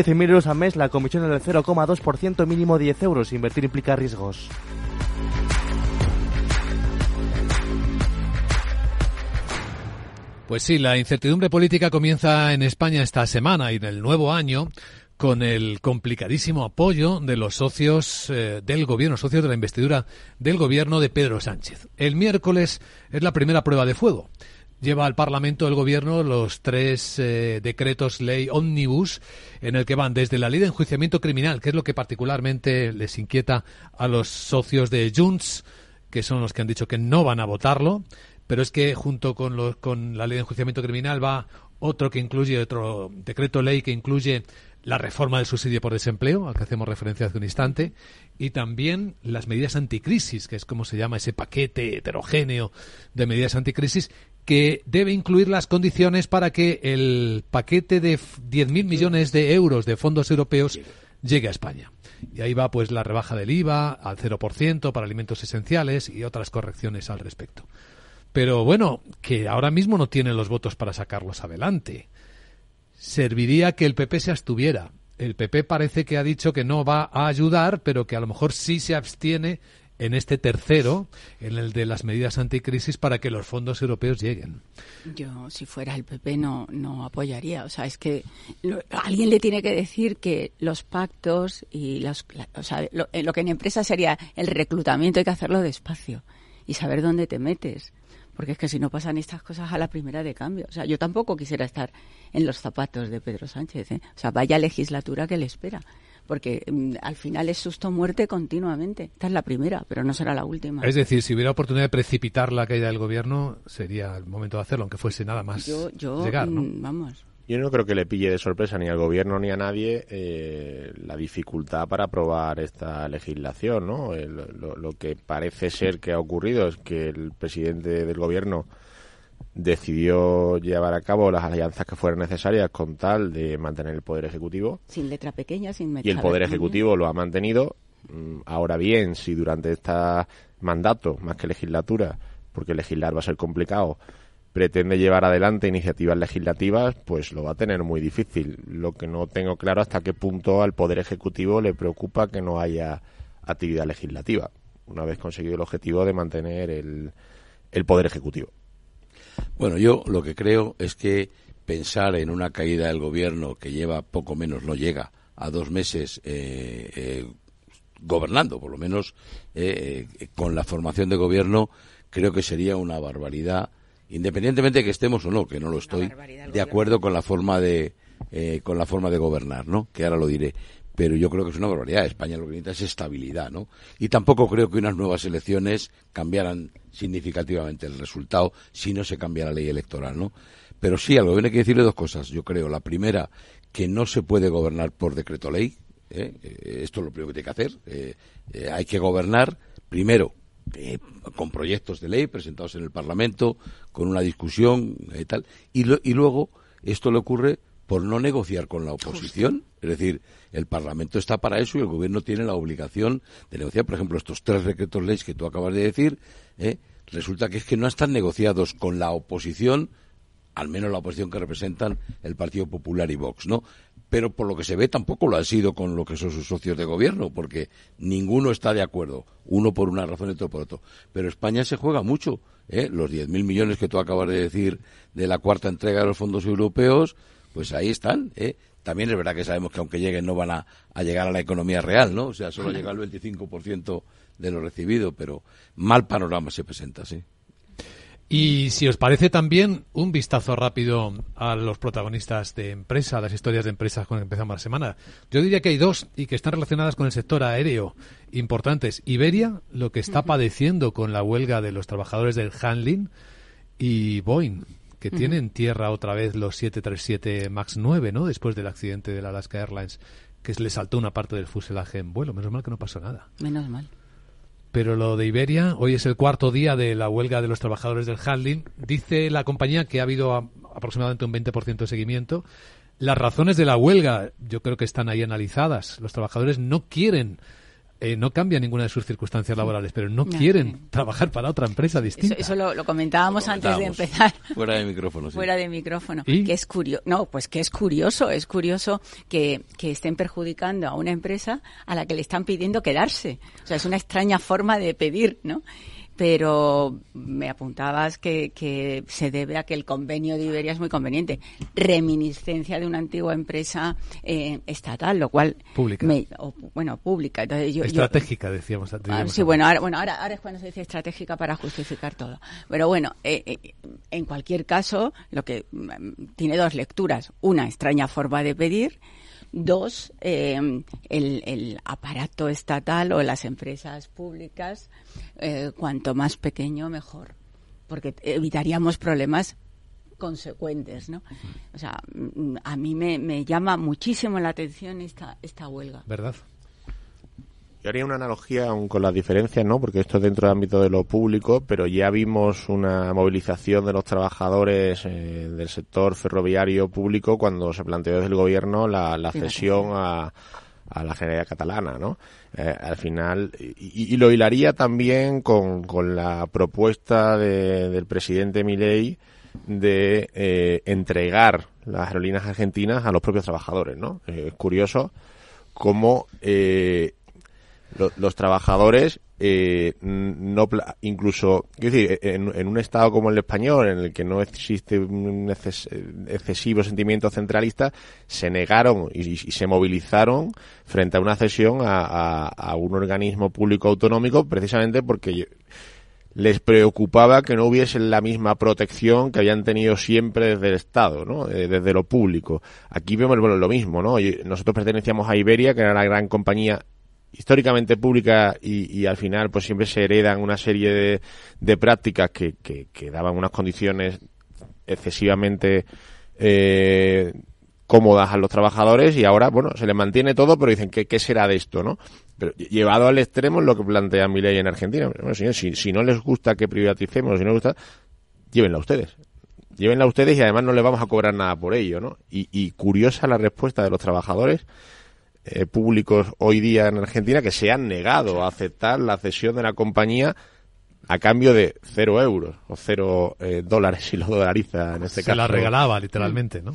100.000 euros al mes, la comisión es del 0,2%, mínimo 10 euros. Invertir implica riesgos. Pues sí, la incertidumbre política comienza en España esta semana y en el nuevo año con el complicadísimo apoyo de los socios eh, del gobierno, socios de la investidura del gobierno de Pedro Sánchez. El miércoles es la primera prueba de fuego lleva al Parlamento el Gobierno los tres eh, decretos ley omnibus en el que van desde la ley de enjuiciamiento criminal, que es lo que particularmente les inquieta a los socios de Junts, que son los que han dicho que no van a votarlo, pero es que junto con, con la ley de enjuiciamiento criminal va otro que incluye otro decreto ley que incluye la reforma del subsidio por desempleo, al que hacemos referencia hace un instante, y también las medidas anticrisis, que es como se llama ese paquete heterogéneo de medidas anticrisis, que debe incluir las condiciones para que el paquete de 10.000 millones de euros de fondos europeos llegue a España. Y ahí va pues la rebaja del IVA al 0% para alimentos esenciales y otras correcciones al respecto. Pero bueno, que ahora mismo no tiene los votos para sacarlos adelante. Serviría que el PP se abstuviera. El PP parece que ha dicho que no va a ayudar, pero que a lo mejor sí se abstiene en este tercero, en el de las medidas anticrisis, para que los fondos europeos lleguen. Yo, si fuera el PP, no, no apoyaría. O sea, es que alguien le tiene que decir que los pactos y los, o sea, lo, lo que en empresa sería el reclutamiento hay que hacerlo despacio y saber dónde te metes porque es que si no pasan estas cosas a la primera de cambio. O sea, yo tampoco quisiera estar en los zapatos de Pedro Sánchez. ¿eh? O sea, vaya legislatura que le espera porque mm, al final es susto muerte continuamente. Esta es la primera, pero no será la última. Es decir, si hubiera oportunidad de precipitar la caída del gobierno, sería el momento de hacerlo, aunque fuese nada más yo, yo, llegar, ¿no? mm, Vamos. Yo no creo que le pille de sorpresa ni al gobierno ni a nadie eh, la dificultad para aprobar esta legislación, ¿no? El- lo, lo que parece ser que ha ocurrido es que el presidente del gobierno decidió llevar a cabo las alianzas que fueran necesarias con tal de mantener el poder ejecutivo Sin letra pequeña, sin y el poder ejecutivo lo ha mantenido. Mm, Ahora bien, si durante este mandato, más que legislatura, porque legislar va a ser complicado, pretende llevar adelante iniciativas legislativas, pues lo va a tener muy difícil. Lo que no tengo claro hasta qué punto al poder ejecutivo le preocupa que no haya actividad legislativa, una vez conseguido el objetivo de mantener el, el poder ejecutivo. Bueno, yo lo que creo es que pensar en una caída del gobierno que lleva poco menos, no llega a dos meses eh, eh, gobernando, por lo menos eh, eh, con la formación de gobierno, creo que sería una barbaridad, independientemente de que estemos o no, que no lo estoy, de acuerdo con la forma de, eh, con la forma de gobernar, ¿no? Que ahora lo diré. Pero yo creo que es una barbaridad. España lo que necesita es estabilidad, ¿no? Y tampoco creo que unas nuevas elecciones cambiaran significativamente el resultado si no se cambia la ley electoral, ¿no? Pero sí, al gobierno hay que decirle dos cosas. Yo creo, la primera, que no se puede gobernar por decreto ley. ¿eh? Eh, esto es lo primero que tiene que hacer. Eh, hay que gobernar, primero, con proyectos de ley presentados en el Parlamento, con una discusión y tal. Y, y luego, esto le ocurre por no negociar con la oposición. Es decir, el Parlamento está para eso y el Gobierno tiene la obligación de negociar. Por ejemplo, estos tres decretos leyes que tú acabas de decir, resulta que es que no están negociados con la oposición al menos la oposición que representan el Partido Popular y Vox, ¿no? Pero por lo que se ve tampoco lo ha sido con lo que son sus socios de gobierno, porque ninguno está de acuerdo, uno por una razón y otro por otro. Pero España se juega mucho, ¿eh? Los 10.000 millones que tú acabas de decir de la cuarta entrega de los fondos europeos, pues ahí están, ¿eh? También es verdad que sabemos que aunque lleguen no van a, a llegar a la economía real, ¿no? O sea, solo llega el 25% de lo recibido, pero mal panorama se presenta, sí. Y si os parece también un vistazo rápido a los protagonistas de empresa, las historias de empresas con que empezamos la semana. Yo diría que hay dos y que están relacionadas con el sector aéreo importantes. Iberia, lo que está padeciendo con la huelga de los trabajadores del handling y Boeing, que tienen tierra otra vez los 737 MAX 9, ¿no? Después del accidente de la Alaska Airlines, que le saltó una parte del fuselaje en vuelo. Menos mal que no pasó nada. Menos mal. Pero lo de Iberia, hoy es el cuarto día de la huelga de los trabajadores del handling. Dice la compañía que ha habido aproximadamente un 20% de seguimiento. Las razones de la huelga, yo creo que están ahí analizadas. Los trabajadores no quieren eh, no cambia ninguna de sus circunstancias laborales, pero no, quieren trabajar para otra empresa distinta. Eso, lo, comentábamos antes de empezar. Fuera de micrófono, sí. Fuera de micrófono. Que es curioso, no, pues que es curioso, es curioso que, que estén perjudicando a una empresa a la que le están pidiendo quedarse. O sea, es una extraña forma de pedir, ¿no? Pero me apuntabas que, que, se debe a que el convenio de Iberia es muy conveniente. Reminiscencia de una antigua empresa eh, estatal, lo cual... Pública. bueno, pública. Entonces estratégica, decíamos. Ah, sí, bueno ahora, bueno, ahora, ahora es cuando se dice estratégica para justificar todo. Pero bueno, eh, eh, en cualquier caso, lo que mm, tiene dos lecturas. Una extraña forma de pedir Dos, em, el, aparato estatal o las empresas públicas, eh, cuanto más pequeño, mejor, porque evitaríamos problemas consecuentes, ¿no? O sea, mm, a mí me, me llama muchísimo la atención esta, esta huelga. ¿Verdad? Yo haría una analogía aún con las diferencias, ¿no? Porque esto es dentro del ámbito de lo público, pero ya vimos una movilización de los trabajadores eh, del sector ferroviario público cuando se planteó desde el gobierno la, cesión a, la Generalidad Catalana, ¿no? Eh, al final, y, lo hilaría también con, con la propuesta del presidente Milei de eh, entregar las aerolíneas argentinas a los propios trabajadores, ¿no? es curioso cómo eh, los trabajadores eh, no incluso decir en, un estado como el español en el que no existe un excesivo sentimiento centralista se negaron y, se movilizaron frente a una cesión a, un organismo público autonómico precisamente porque les preocupaba que no hubiese la misma protección que habían tenido siempre desde el Estado, ¿no? Eh, desde lo público. Aquí vemos lo mismo, ¿no? Nosotros pertenecíamos a Iberia, que era la gran compañía históricamente pública y, al final pues siempre se heredan una serie de, de prácticas que, que, daban unas condiciones excesivamente eh, cómodas a los trabajadores y ahora, bueno, se les mantiene todo, pero dicen, ¿qué, qué será de esto, no? Pero llevado al extremo es lo que plantea mi ley en Argentina. Bueno, señor, si, si no les gusta que privaticemos, si no les gusta, llévenla ustedes. Llévenla ustedes y además no les vamos a cobrar nada por ello, ¿no? Y, y curiosa la respuesta de los trabajadores eh, públicos hoy día en Argentina que se han negado a aceptar la cesión de la compañía a cambio de cero euros o cero eh, dólares si lo dolariza en este caso. Se la regalaba literalmente, ¿no?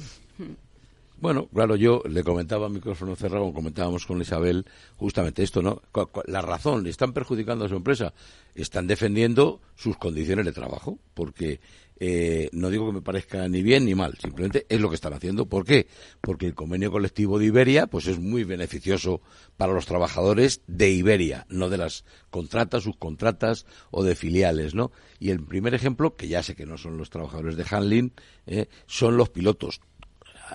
Bueno, claro, yo le comentaba a micrófono cerrado, comentábamos con Isabel justamente esto, ¿no? La razón, están perjudicando a su empresa, están defendiendo sus condiciones de trabajo, porque eh, no digo que me parezca ni bien ni mal, simplemente es lo que están haciendo. ¿Por qué? Porque el convenio colectivo de Iberia pues es muy beneficioso para los trabajadores de Iberia, no de las contratas, subcontratas o de filiales, ¿no? Y el primer ejemplo, que ya sé que no son los trabajadores de Handling, eh, son los pilotos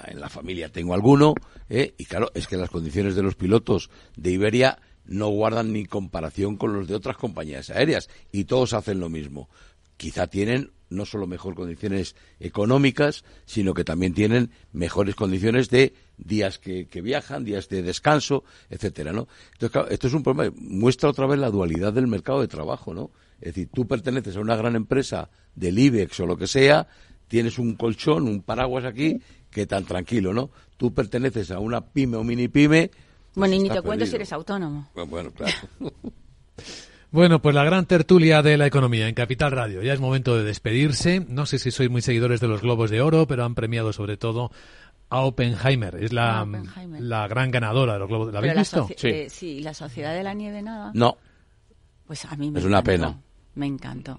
en la familia tengo alguno, ¿eh? y claro, es que las condiciones de los pilotos de Iberia no guardan ni comparación con los de otras compañías aéreas, y todos hacen lo mismo. Quizá tienen no solo mejores condiciones económicas, sino que también tienen mejores condiciones de días que, viajan, días de descanso, etcétera, ¿no? Entonces, claro, esto es un problema, muestra otra vez la dualidad del mercado de trabajo, ¿no? Es decir, tú perteneces a una gran empresa del IBEX o lo que sea, tienes un colchón, un paraguas aquí, que tan tranquilo, ¿no? Tú perteneces a una pyme o mini pyme. Pues bueno, y ni te cuento si eres autónomo. Bueno, claro. Bueno, pues la gran tertulia de la economía en Capital Radio. Ya es momento de despedirse. No sé si sois muy seguidores de los Globos de Oro, pero han premiado sobre todo a Oppenheimer. Es la, la gran ganadora de los Globos. ¿La habéis visto? sí. Eh, sí, la Sociedad de la Nieve nada. No. Pues a mí me Es una pena. Me encantó.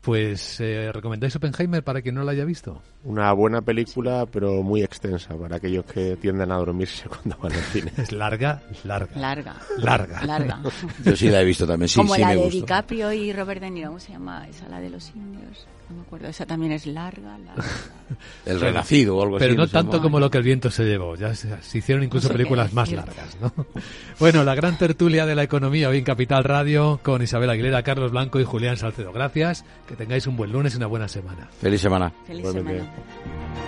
Pues, eh, ¿recomendáis Oppenheimer para quien no la haya visto? Una buena película, pero muy extensa para aquellos que tienden a dormirse cuando van al cine. Es larga, larga. Larga. Larga. Larga. Yo sí la he visto también, sí, Como sí la me de gustó. DiCaprio y Robert De Niro, ¿cómo se llama? Esa, la de los indios. No me acuerdo, esa también es larga, larga. El Renacido o algo Pero así. no se tanto como lo que el viento se llevó. Ya se, se hicieron incluso No sé películas más largas, ¿no? Bueno, la gran tertulia de la economía hoy en Capital Radio con Isabel Aguilera, Carlos Blanco y Julián Salcedo. Gracias. Que tengáis un buen lunes y una buena semana. Feliz semana. Feliz Igualmente. semana.